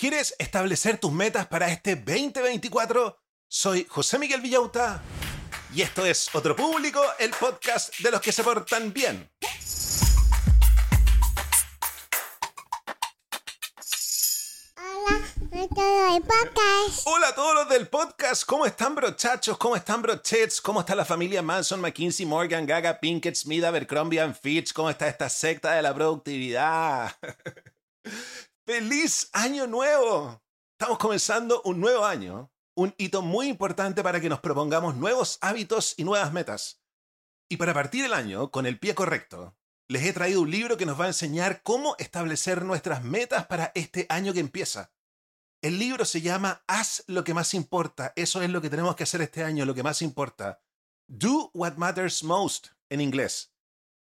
¿Quieres establecer tus metas para este 2024? Soy José Miguel Villauta y esto es Otro Público, el podcast de los que se portan bien. Hola a todos los del podcast, ¿cómo están brochachos? ¿Cómo están brochets? ¿Cómo está la familia Manson, McKinsey, Morgan, Gaga, Pinkett, Smith, Abercrombie Fitch? ¿Cómo está esta secta de la productividad? ¡Feliz Año Nuevo! Estamos comenzando un nuevo año, un hito muy importante para que nos propongamos nuevos hábitos y nuevas metas. Y para partir el año con el pie correcto, les he traído un libro que nos va a enseñar cómo establecer nuestras metas para este año que empieza. El libro se llama Haz lo que más importa. Eso es lo que tenemos que hacer este año, lo que más importa. Do what matters most en inglés.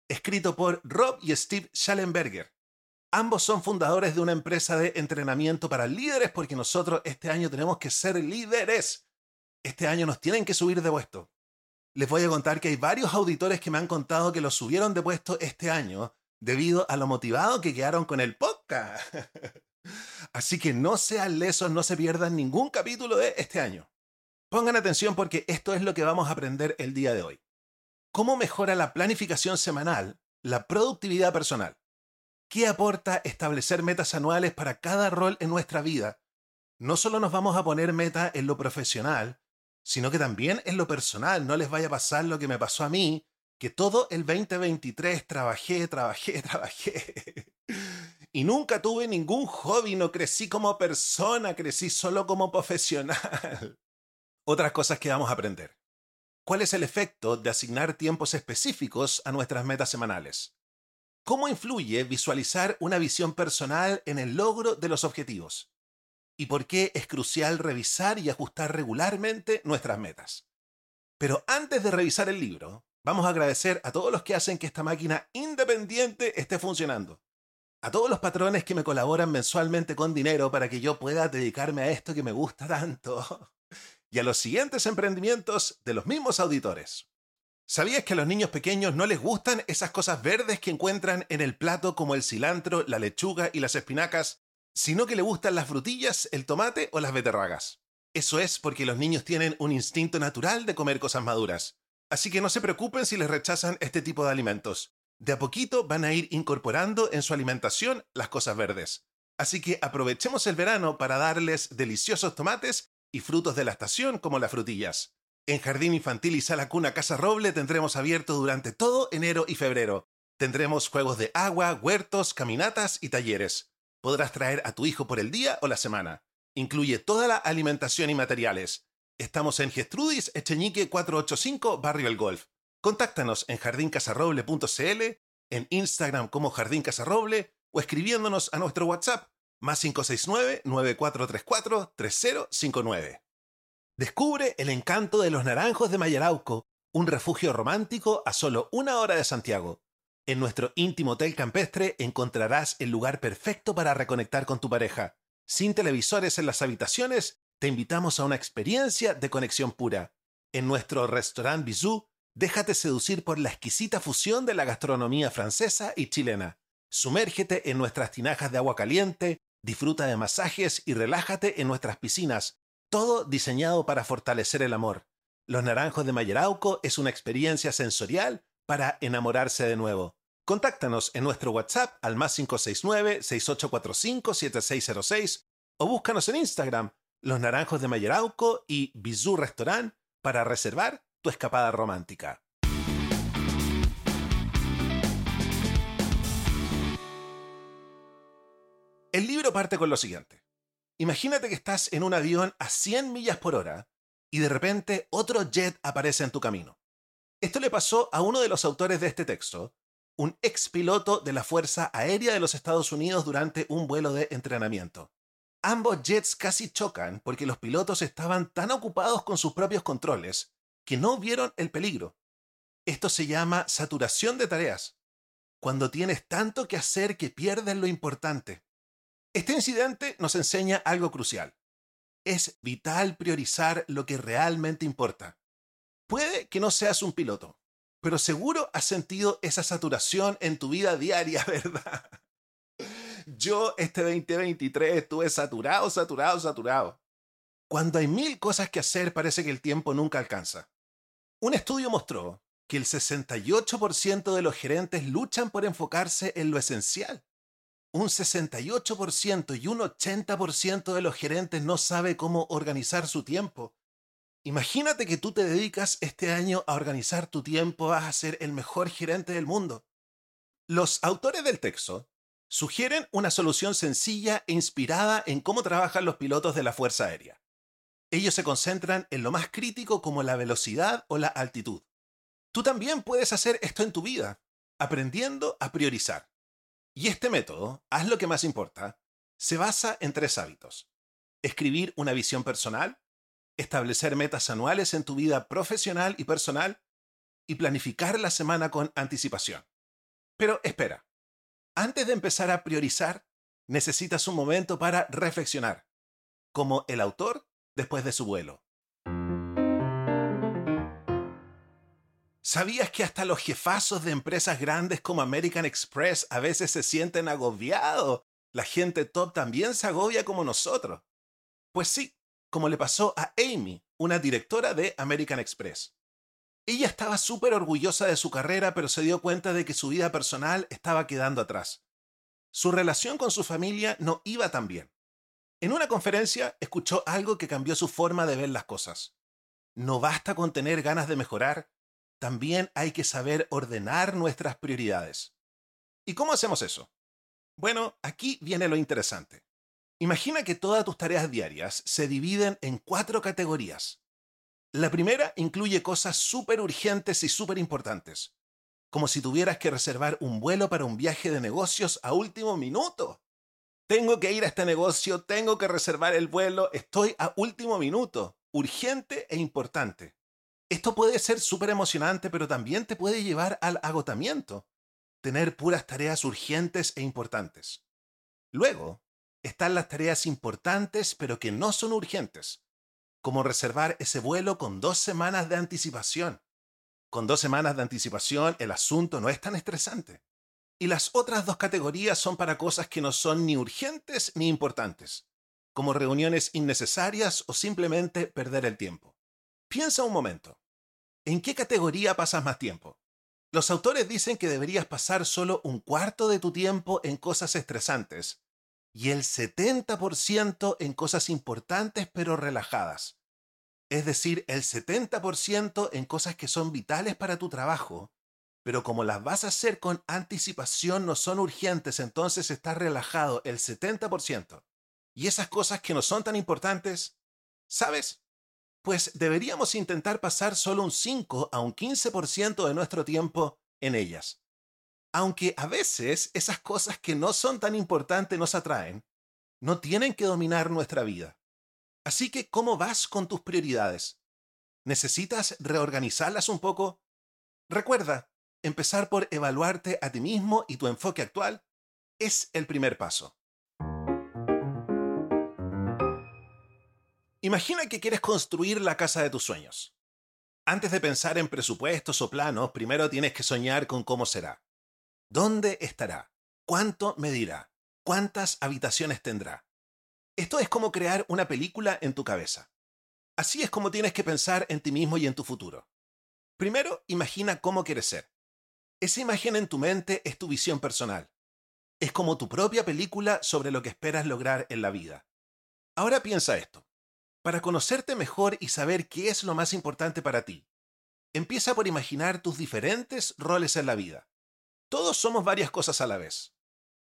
Escrito por Rob y Steve Schallenberger. Ambos son fundadores de una empresa de entrenamiento para líderes porque nosotros este año tenemos que ser líderes. Este año nos tienen que subir de puesto. Les voy a contar que hay varios auditores que me han contado que los subieron de puesto este año debido a lo motivado que quedaron con el podcast. Así que no sean lesos, no se pierdan ningún capítulo de este año. Pongan atención porque esto es lo que vamos a aprender el día de hoy. ¿Cómo mejora la planificación semanal la productividad personal? ¿Qué aporta establecer metas anuales para cada rol en nuestra vida? No solo nos vamos a poner meta en lo profesional, sino que también en lo personal. No les vaya a pasar lo que me pasó a mí, que todo el 2023 trabajé, trabajé, trabajé. Y nunca tuve ningún hobby, no crecí como persona, crecí solo como profesional. Otras cosas que vamos a aprender. ¿Cuál es el efecto de asignar tiempos específicos a nuestras metas semanales? ¿Cómo influye visualizar una visión personal en el logro de los objetivos? ¿Y por qué es crucial revisar y ajustar regularmente nuestras metas? Pero antes de revisar el libro, vamos a agradecer a todos los que hacen que esta máquina independiente esté funcionando. A todos los patrones que me colaboran mensualmente con dinero para que yo pueda dedicarme a esto que me gusta tanto. Y a los siguientes emprendimientos de los mismos auditores. ¿Sabías que a los niños pequeños no les gustan esas cosas verdes que encuentran en el plato como el cilantro, la lechuga y las espinacas, sino que le gustan las frutillas, el tomate o las beterragas? Eso es porque los niños tienen un instinto natural de comer cosas maduras. Así que no se preocupen si les rechazan este tipo de alimentos. De a poquito van a ir incorporando en su alimentación las cosas verdes. Así que aprovechemos el verano para darles deliciosos tomates y frutos de la estación como las frutillas. En Jardín Infantil y Sala Cuna Casa Roble tendremos abierto durante todo enero y febrero. Tendremos juegos de agua, huertos, caminatas y talleres. Podrás traer a tu hijo por el día o la semana. Incluye toda la alimentación y materiales. Estamos en Gestrudis, Echeñique 485, Barrio El Golf. Contáctanos en jardincasarroble.cl, en Instagram como Jardín Casarroble o escribiéndonos a nuestro WhatsApp más 569-9434-3059. Descubre el encanto de los naranjos de Mayarauco, un refugio romántico a solo una hora de Santiago. En nuestro íntimo hotel campestre encontrarás el lugar perfecto para reconectar con tu pareja. Sin televisores en las habitaciones, te invitamos a una experiencia de conexión pura. En nuestro restaurant Bisou, déjate seducir por la exquisita fusión de la gastronomía francesa y chilena. Sumérgete en nuestras tinajas de agua caliente, disfruta de masajes y relájate en nuestras piscinas, todo diseñado para fortalecer el amor. Los Naranjos de Mayerauco es una experiencia sensorial para enamorarse de nuevo. Contáctanos en nuestro WhatsApp al más 569-6845-7606 o búscanos en Instagram, Los Naranjos de Mayerauco y Bizú Restaurant para reservar tu escapada romántica. El libro parte con lo siguiente. Imagínate que estás en un avión a 100 millas por hora y de repente otro jet aparece en tu camino. Esto le pasó a uno de los autores de este texto, un ex piloto de la Fuerza Aérea de los Estados Unidos durante un vuelo de entrenamiento. Ambos jets casi chocan porque los pilotos estaban tan ocupados con sus propios controles que no vieron el peligro. Esto se llama saturación de tareas, cuando tienes tanto que hacer que pierdes lo importante. Este incidente nos enseña algo crucial. Es vital priorizar lo que realmente importa. Puede que no seas un piloto, pero seguro has sentido esa saturación en tu vida diaria, ¿verdad? Yo este 2023 estuve saturado, saturado, saturado. Cuando hay mil cosas que hacer parece que el tiempo nunca alcanza. Un estudio mostró que el 68% de los gerentes luchan por enfocarse en lo esencial. Un 68% y un 80% de los gerentes no sabe cómo organizar su tiempo. Imagínate que tú te dedicas este año a organizar tu tiempo, vas a ser el mejor gerente del mundo. Los autores del texto sugieren una solución sencilla e inspirada en cómo trabajan los pilotos de la Fuerza Aérea. Ellos se concentran en lo más crítico como la velocidad o la altitud. Tú también puedes hacer esto en tu vida, aprendiendo a priorizar. Y este método, haz lo que más importa, se basa en tres hábitos. Escribir una visión personal, establecer metas anuales en tu vida profesional y personal, y planificar la semana con anticipación. Pero espera, antes de empezar a priorizar, necesitas un momento para reflexionar, como el autor después de su vuelo. ¿Sabías que hasta los jefazos de empresas grandes como American Express a veces se sienten agobiados? La gente top también se agobia como nosotros. Pues sí, como le pasó a Amy, una directora de American Express. Ella estaba súper orgullosa de su carrera, pero se dio cuenta de que su vida personal estaba quedando atrás. Su relación con su familia no iba tan bien. En una conferencia escuchó algo que cambió su forma de ver las cosas. No basta con tener ganas de mejorar, también hay que saber ordenar nuestras prioridades. ¿Y cómo hacemos eso? Bueno, aquí viene lo interesante. Imagina que todas tus tareas diarias se dividen en cuatro categorías. La primera incluye cosas súper urgentes y súper importantes, como si tuvieras que reservar un vuelo para un viaje de negocios a último minuto. Tengo que ir a este negocio, tengo que reservar el vuelo, estoy a último minuto, urgente e importante. Esto puede ser súper emocionante, pero también te puede llevar al agotamiento, tener puras tareas urgentes e importantes. Luego, están las tareas importantes, pero que no son urgentes, como reservar ese vuelo con dos semanas de anticipación. Con dos semanas de anticipación el asunto no es tan estresante. Y las otras dos categorías son para cosas que no son ni urgentes ni importantes, como reuniones innecesarias o simplemente perder el tiempo. Piensa un momento. ¿En qué categoría pasas más tiempo? Los autores dicen que deberías pasar solo un cuarto de tu tiempo en cosas estresantes y el 70% en cosas importantes pero relajadas. Es decir, el 70% en cosas que son vitales para tu trabajo, pero como las vas a hacer con anticipación no son urgentes, entonces estás relajado el 70%. Y esas cosas que no son tan importantes, ¿sabes? Pues deberíamos intentar pasar solo un 5 a un 15% de nuestro tiempo en ellas. Aunque a veces esas cosas que no son tan importantes nos atraen, no tienen que dominar nuestra vida. Así que, ¿cómo vas con tus prioridades? ¿Necesitas reorganizarlas un poco? Recuerda, empezar por evaluarte a ti mismo y tu enfoque actual es el primer paso. Imagina que quieres construir la casa de tus sueños. Antes de pensar en presupuestos o planos, primero tienes que soñar con cómo será. ¿Dónde estará? ¿Cuánto medirá? ¿Cuántas habitaciones tendrá? Esto es como crear una película en tu cabeza. Así es como tienes que pensar en ti mismo y en tu futuro. Primero, imagina cómo quieres ser. Esa imagen en tu mente es tu visión personal. Es como tu propia película sobre lo que esperas lograr en la vida. Ahora piensa esto para conocerte mejor y saber qué es lo más importante para ti. Empieza por imaginar tus diferentes roles en la vida. Todos somos varias cosas a la vez.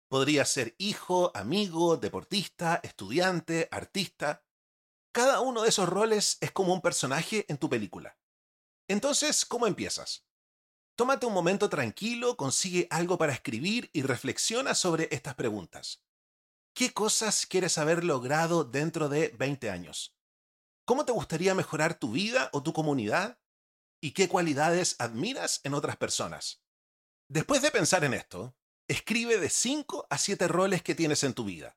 Podrías ser hijo, amigo, deportista, estudiante, artista. Cada uno de esos roles es como un personaje en tu película. Entonces, ¿cómo empiezas? Tómate un momento tranquilo, consigue algo para escribir y reflexiona sobre estas preguntas. ¿Qué cosas quieres haber logrado dentro de 20 años? ¿Cómo te gustaría mejorar tu vida o tu comunidad? ¿Y qué cualidades admiras en otras personas? Después de pensar en esto, escribe de 5 a 7 roles que tienes en tu vida.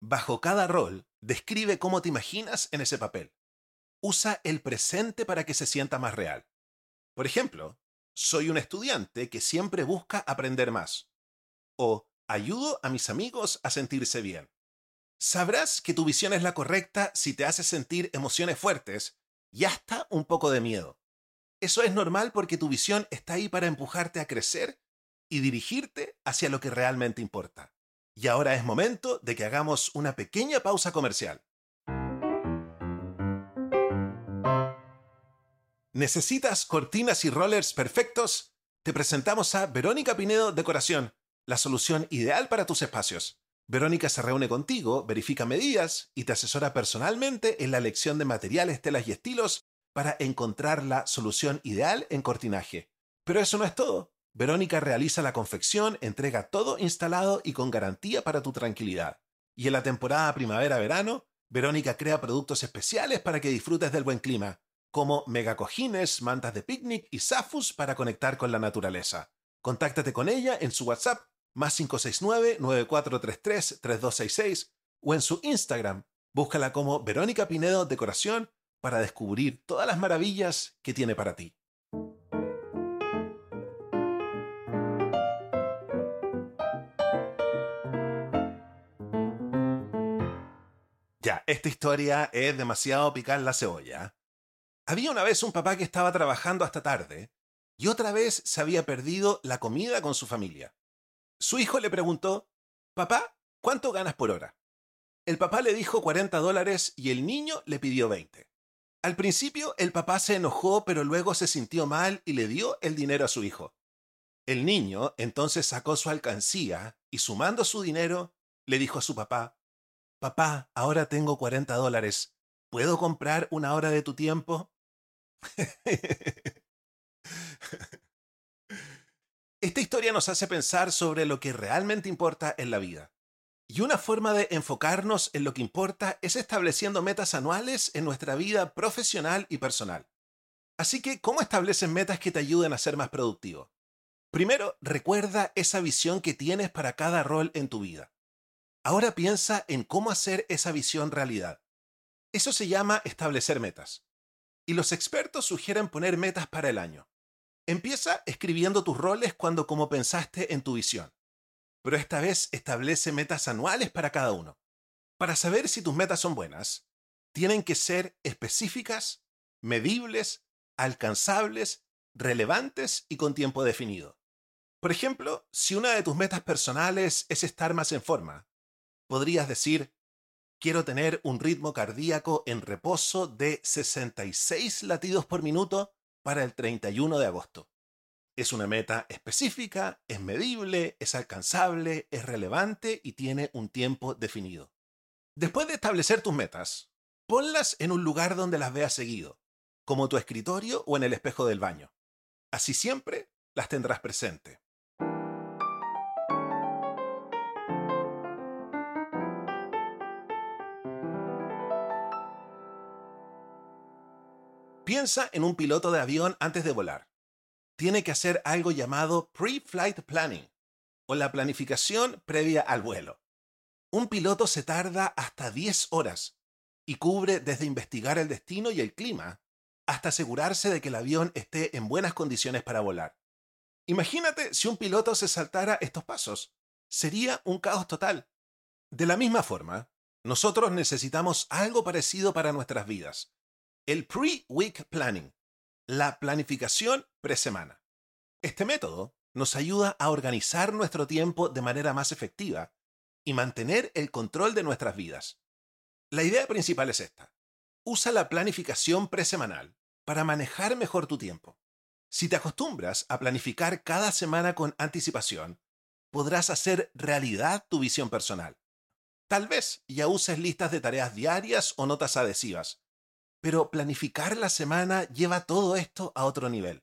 Bajo cada rol, describe cómo te imaginas en ese papel. Usa el presente para que se sienta más real. Por ejemplo, soy un estudiante que siempre busca aprender más. O ayudo a mis amigos a sentirse bien. Sabrás que tu visión es la correcta si te hace sentir emociones fuertes y hasta un poco de miedo. Eso es normal porque tu visión está ahí para empujarte a crecer y dirigirte hacia lo que realmente importa. Y ahora es momento de que hagamos una pequeña pausa comercial. ¿Necesitas cortinas y rollers perfectos? Te presentamos a Verónica Pinedo Decoración, la solución ideal para tus espacios. Verónica se reúne contigo, verifica medidas y te asesora personalmente en la elección de materiales, telas y estilos para encontrar la solución ideal en cortinaje. Pero eso no es todo. Verónica realiza la confección, entrega todo instalado y con garantía para tu tranquilidad. Y en la temporada primavera-verano, Verónica crea productos especiales para que disfrutes del buen clima, como megacojines, mantas de picnic y zafus para conectar con la naturaleza. Contáctate con ella en su WhatsApp más 569-9433-3266 o en su Instagram. Búscala como Verónica Pinedo Decoración para descubrir todas las maravillas que tiene para ti. Ya, esta historia es demasiado picar la cebolla. Había una vez un papá que estaba trabajando hasta tarde y otra vez se había perdido la comida con su familia. Su hijo le preguntó, Papá, ¿cuánto ganas por hora? El papá le dijo 40 dólares y el niño le pidió 20. Al principio el papá se enojó, pero luego se sintió mal y le dio el dinero a su hijo. El niño entonces sacó su alcancía y sumando su dinero, le dijo a su papá, Papá, ahora tengo 40 dólares. ¿Puedo comprar una hora de tu tiempo? Esta historia nos hace pensar sobre lo que realmente importa en la vida. Y una forma de enfocarnos en lo que importa es estableciendo metas anuales en nuestra vida profesional y personal. Así que, ¿cómo estableces metas que te ayuden a ser más productivo? Primero, recuerda esa visión que tienes para cada rol en tu vida. Ahora piensa en cómo hacer esa visión realidad. Eso se llama establecer metas. Y los expertos sugieren poner metas para el año. Empieza escribiendo tus roles cuando como pensaste en tu visión. Pero esta vez establece metas anuales para cada uno. Para saber si tus metas son buenas, tienen que ser específicas, medibles, alcanzables, relevantes y con tiempo definido. Por ejemplo, si una de tus metas personales es estar más en forma, podrías decir, quiero tener un ritmo cardíaco en reposo de 66 latidos por minuto para el 31 de agosto. Es una meta específica, es medible, es alcanzable, es relevante y tiene un tiempo definido. Después de establecer tus metas, ponlas en un lugar donde las veas seguido, como tu escritorio o en el espejo del baño. Así siempre las tendrás presente. Piensa en un piloto de avión antes de volar. Tiene que hacer algo llamado pre-flight planning, o la planificación previa al vuelo. Un piloto se tarda hasta 10 horas y cubre desde investigar el destino y el clima hasta asegurarse de que el avión esté en buenas condiciones para volar. Imagínate si un piloto se saltara estos pasos. Sería un caos total. De la misma forma, nosotros necesitamos algo parecido para nuestras vidas el pre-week planning, la planificación pre-semana. Este método nos ayuda a organizar nuestro tiempo de manera más efectiva y mantener el control de nuestras vidas. La idea principal es esta. Usa la planificación presemanal para manejar mejor tu tiempo. Si te acostumbras a planificar cada semana con anticipación, podrás hacer realidad tu visión personal. Tal vez ya uses listas de tareas diarias o notas adhesivas, pero planificar la semana lleva todo esto a otro nivel.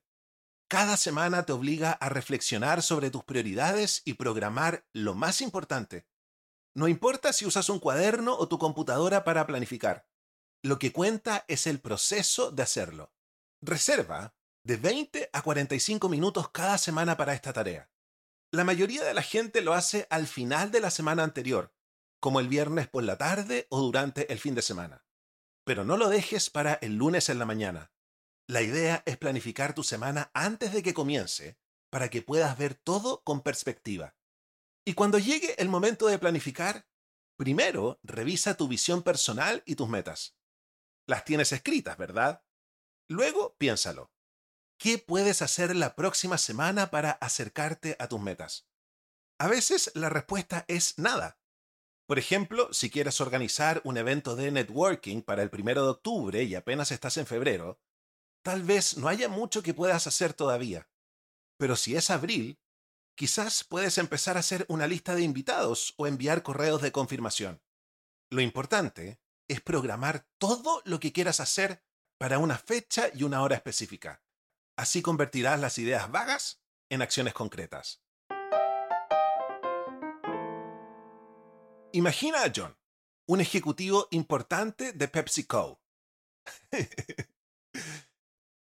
Cada semana te obliga a reflexionar sobre tus prioridades y programar lo más importante. No importa si usas un cuaderno o tu computadora para planificar. Lo que cuenta es el proceso de hacerlo. Reserva de 20 a 45 minutos cada semana para esta tarea. La mayoría de la gente lo hace al final de la semana anterior, como el viernes por la tarde o durante el fin de semana. Pero no lo dejes para el lunes en la mañana. La idea es planificar tu semana antes de que comience, para que puedas ver todo con perspectiva. Y cuando llegue el momento de planificar, primero revisa tu visión personal y tus metas. Las tienes escritas, ¿verdad? Luego piénsalo. ¿Qué puedes hacer la próxima semana para acercarte a tus metas? A veces la respuesta es nada. Por ejemplo, si quieres organizar un evento de networking para el primero de octubre y apenas estás en febrero, tal vez no haya mucho que puedas hacer todavía. Pero si es abril, quizás puedes empezar a hacer una lista de invitados o enviar correos de confirmación. Lo importante es programar todo lo que quieras hacer para una fecha y una hora específica. Así convertirás las ideas vagas en acciones concretas. Imagina a John, un ejecutivo importante de PepsiCo.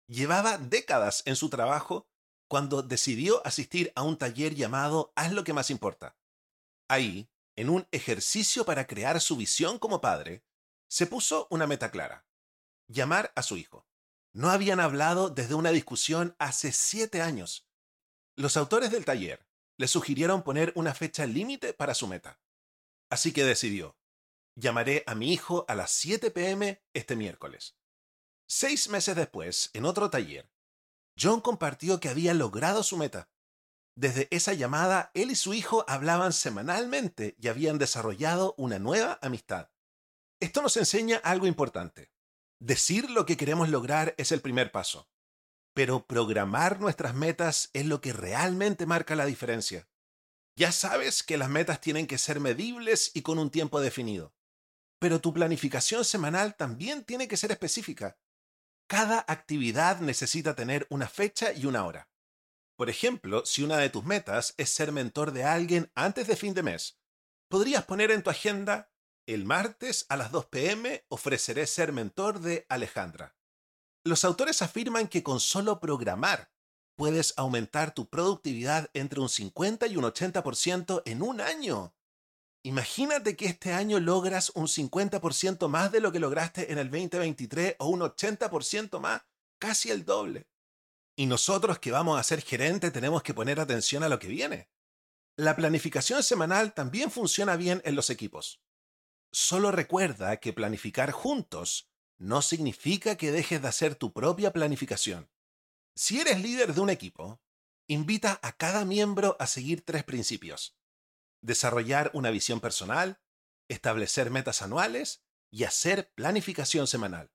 Llevaba décadas en su trabajo cuando decidió asistir a un taller llamado Haz lo que más importa. Ahí, en un ejercicio para crear su visión como padre, se puso una meta clara. Llamar a su hijo. No habían hablado desde una discusión hace siete años. Los autores del taller le sugirieron poner una fecha límite para su meta. Así que decidió, llamaré a mi hijo a las 7 pm este miércoles. Seis meses después, en otro taller, John compartió que había logrado su meta. Desde esa llamada, él y su hijo hablaban semanalmente y habían desarrollado una nueva amistad. Esto nos enseña algo importante. Decir lo que queremos lograr es el primer paso, pero programar nuestras metas es lo que realmente marca la diferencia. Ya sabes que las metas tienen que ser medibles y con un tiempo definido, pero tu planificación semanal también tiene que ser específica. Cada actividad necesita tener una fecha y una hora. Por ejemplo, si una de tus metas es ser mentor de alguien antes de fin de mes, podrías poner en tu agenda el martes a las 2 pm ofreceré ser mentor de Alejandra. Los autores afirman que con solo programar puedes aumentar tu productividad entre un 50 y un 80% en un año. Imagínate que este año logras un 50% más de lo que lograste en el 2023 o un 80% más, casi el doble. Y nosotros que vamos a ser gerente tenemos que poner atención a lo que viene. La planificación semanal también funciona bien en los equipos. Solo recuerda que planificar juntos no significa que dejes de hacer tu propia planificación. Si eres líder de un equipo, invita a cada miembro a seguir tres principios desarrollar una visión personal, establecer metas anuales y hacer planificación semanal.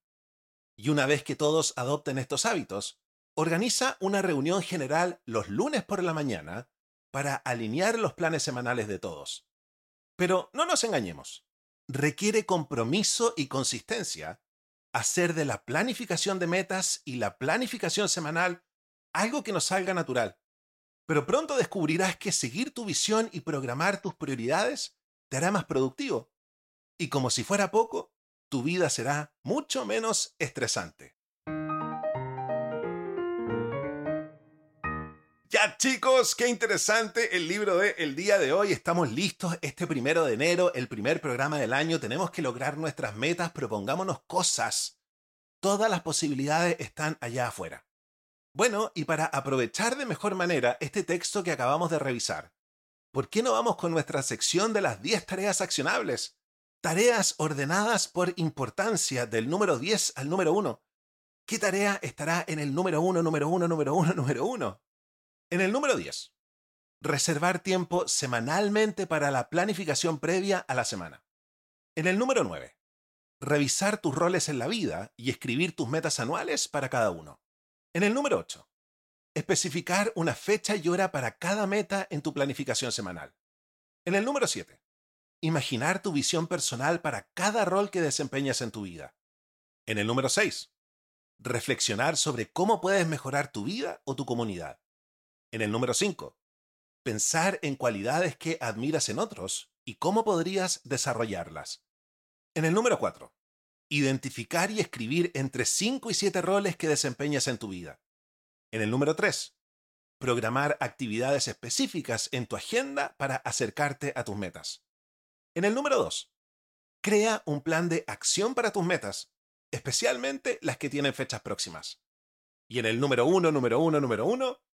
Y una vez que todos adopten estos hábitos, organiza una reunión general los lunes por la mañana para alinear los planes semanales de todos. Pero no nos engañemos. Requiere compromiso y consistencia hacer de la planificación de metas y la planificación semanal algo que nos salga natural. Pero pronto descubrirás que seguir tu visión y programar tus prioridades te hará más productivo. Y como si fuera poco, tu vida será mucho menos estresante. Chicos, qué interesante el libro de el día de hoy. Estamos listos este primero de enero, el primer programa del año. Tenemos que lograr nuestras metas, propongámonos cosas. Todas las posibilidades están allá afuera. Bueno, y para aprovechar de mejor manera este texto que acabamos de revisar, ¿por qué no vamos con nuestra sección de las 10 tareas accionables? Tareas ordenadas por importancia del número 10 al número 1. ¿Qué tarea estará en el número 1, número 1, número 1, número 1? En el número 10. Reservar tiempo semanalmente para la planificación previa a la semana. En el número 9. Revisar tus roles en la vida y escribir tus metas anuales para cada uno. En el número 8, especificar una fecha y hora para cada meta en tu planificación semanal. En el número 7, imaginar tu visión personal para cada rol que desempeñas en tu vida. En el número 6, reflexionar sobre cómo puedes mejorar tu vida o tu comunidad. En el número 5, pensar en cualidades que admiras en otros y cómo podrías desarrollarlas. En el número 4, identificar y escribir entre 5 y 7 roles que desempeñas en tu vida. En el número 3, programar actividades específicas en tu agenda para acercarte a tus metas. En el número 2, crea un plan de acción para tus metas, especialmente las que tienen fechas próximas. Y en el número 1, número 1, número 1,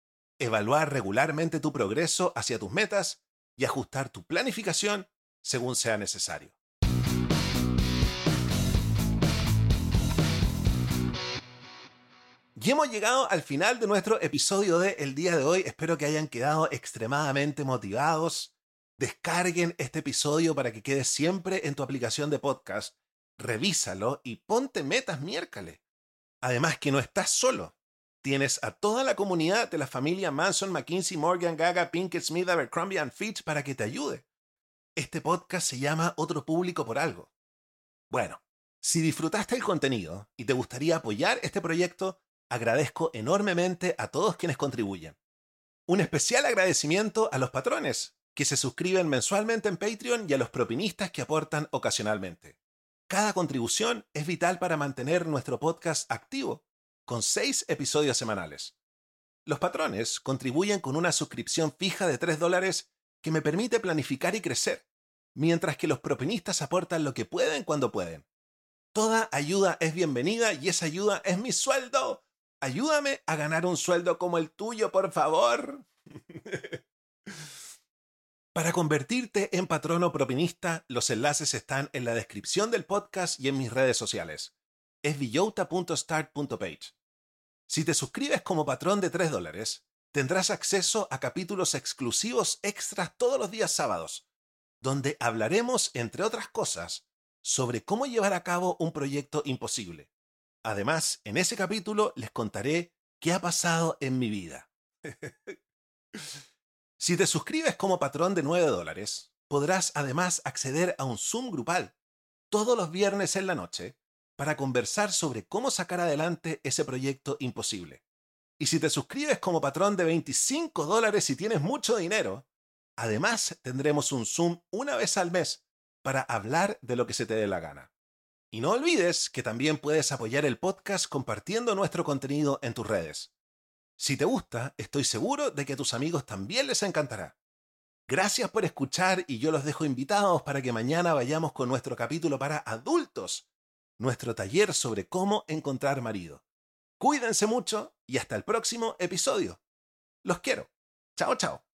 evaluar regularmente tu progreso hacia tus metas y ajustar tu planificación según sea necesario. Y hemos llegado al final de nuestro episodio de el día de hoy. Espero que hayan quedado extremadamente motivados. Descarguen este episodio para que quede siempre en tu aplicación de podcast. Revísalo y ponte metas miércoles. Además que no estás solo. Tienes a toda la comunidad de la familia Manson, McKinsey, Morgan, Gaga, Pinkett Smith, Abercrombie and Fitch para que te ayude. Este podcast se llama Otro Público por algo. Bueno, si disfrutaste el contenido y te gustaría apoyar este proyecto, agradezco enormemente a todos quienes contribuyen. Un especial agradecimiento a los patrones, que se suscriben mensualmente en Patreon y a los propinistas que aportan ocasionalmente. Cada contribución es vital para mantener nuestro podcast activo, con seis episodios semanales. Los patrones contribuyen con una suscripción fija de 3 dólares que me permite planificar y crecer, mientras que los propinistas aportan lo que pueden cuando pueden. Toda ayuda es bienvenida y esa ayuda es mi sueldo. Ayúdame a ganar un sueldo como el tuyo, por favor. Para convertirte en patrono propinista, los enlaces están en la descripción del podcast y en mis redes sociales. Es villota.start.page. Si te suscribes como patrón de 3 dólares, tendrás acceso a capítulos exclusivos extras todos los días sábados, donde hablaremos, entre otras cosas, sobre cómo llevar a cabo un proyecto imposible. Además, en ese capítulo les contaré qué ha pasado en mi vida. si te suscribes como patrón de 9 dólares, podrás además acceder a un Zoom grupal todos los viernes en la noche para conversar sobre cómo sacar adelante ese proyecto imposible. Y si te suscribes como patrón de 25 dólares y tienes mucho dinero, además tendremos un Zoom una vez al mes para hablar de lo que se te dé la gana. Y no olvides que también puedes apoyar el podcast compartiendo nuestro contenido en tus redes. Si te gusta, estoy seguro de que a tus amigos también les encantará. Gracias por escuchar y yo los dejo invitados para que mañana vayamos con nuestro capítulo para adultos, nuestro taller sobre cómo encontrar marido. Cuídense mucho y hasta el próximo episodio. Los quiero. Chao, chao.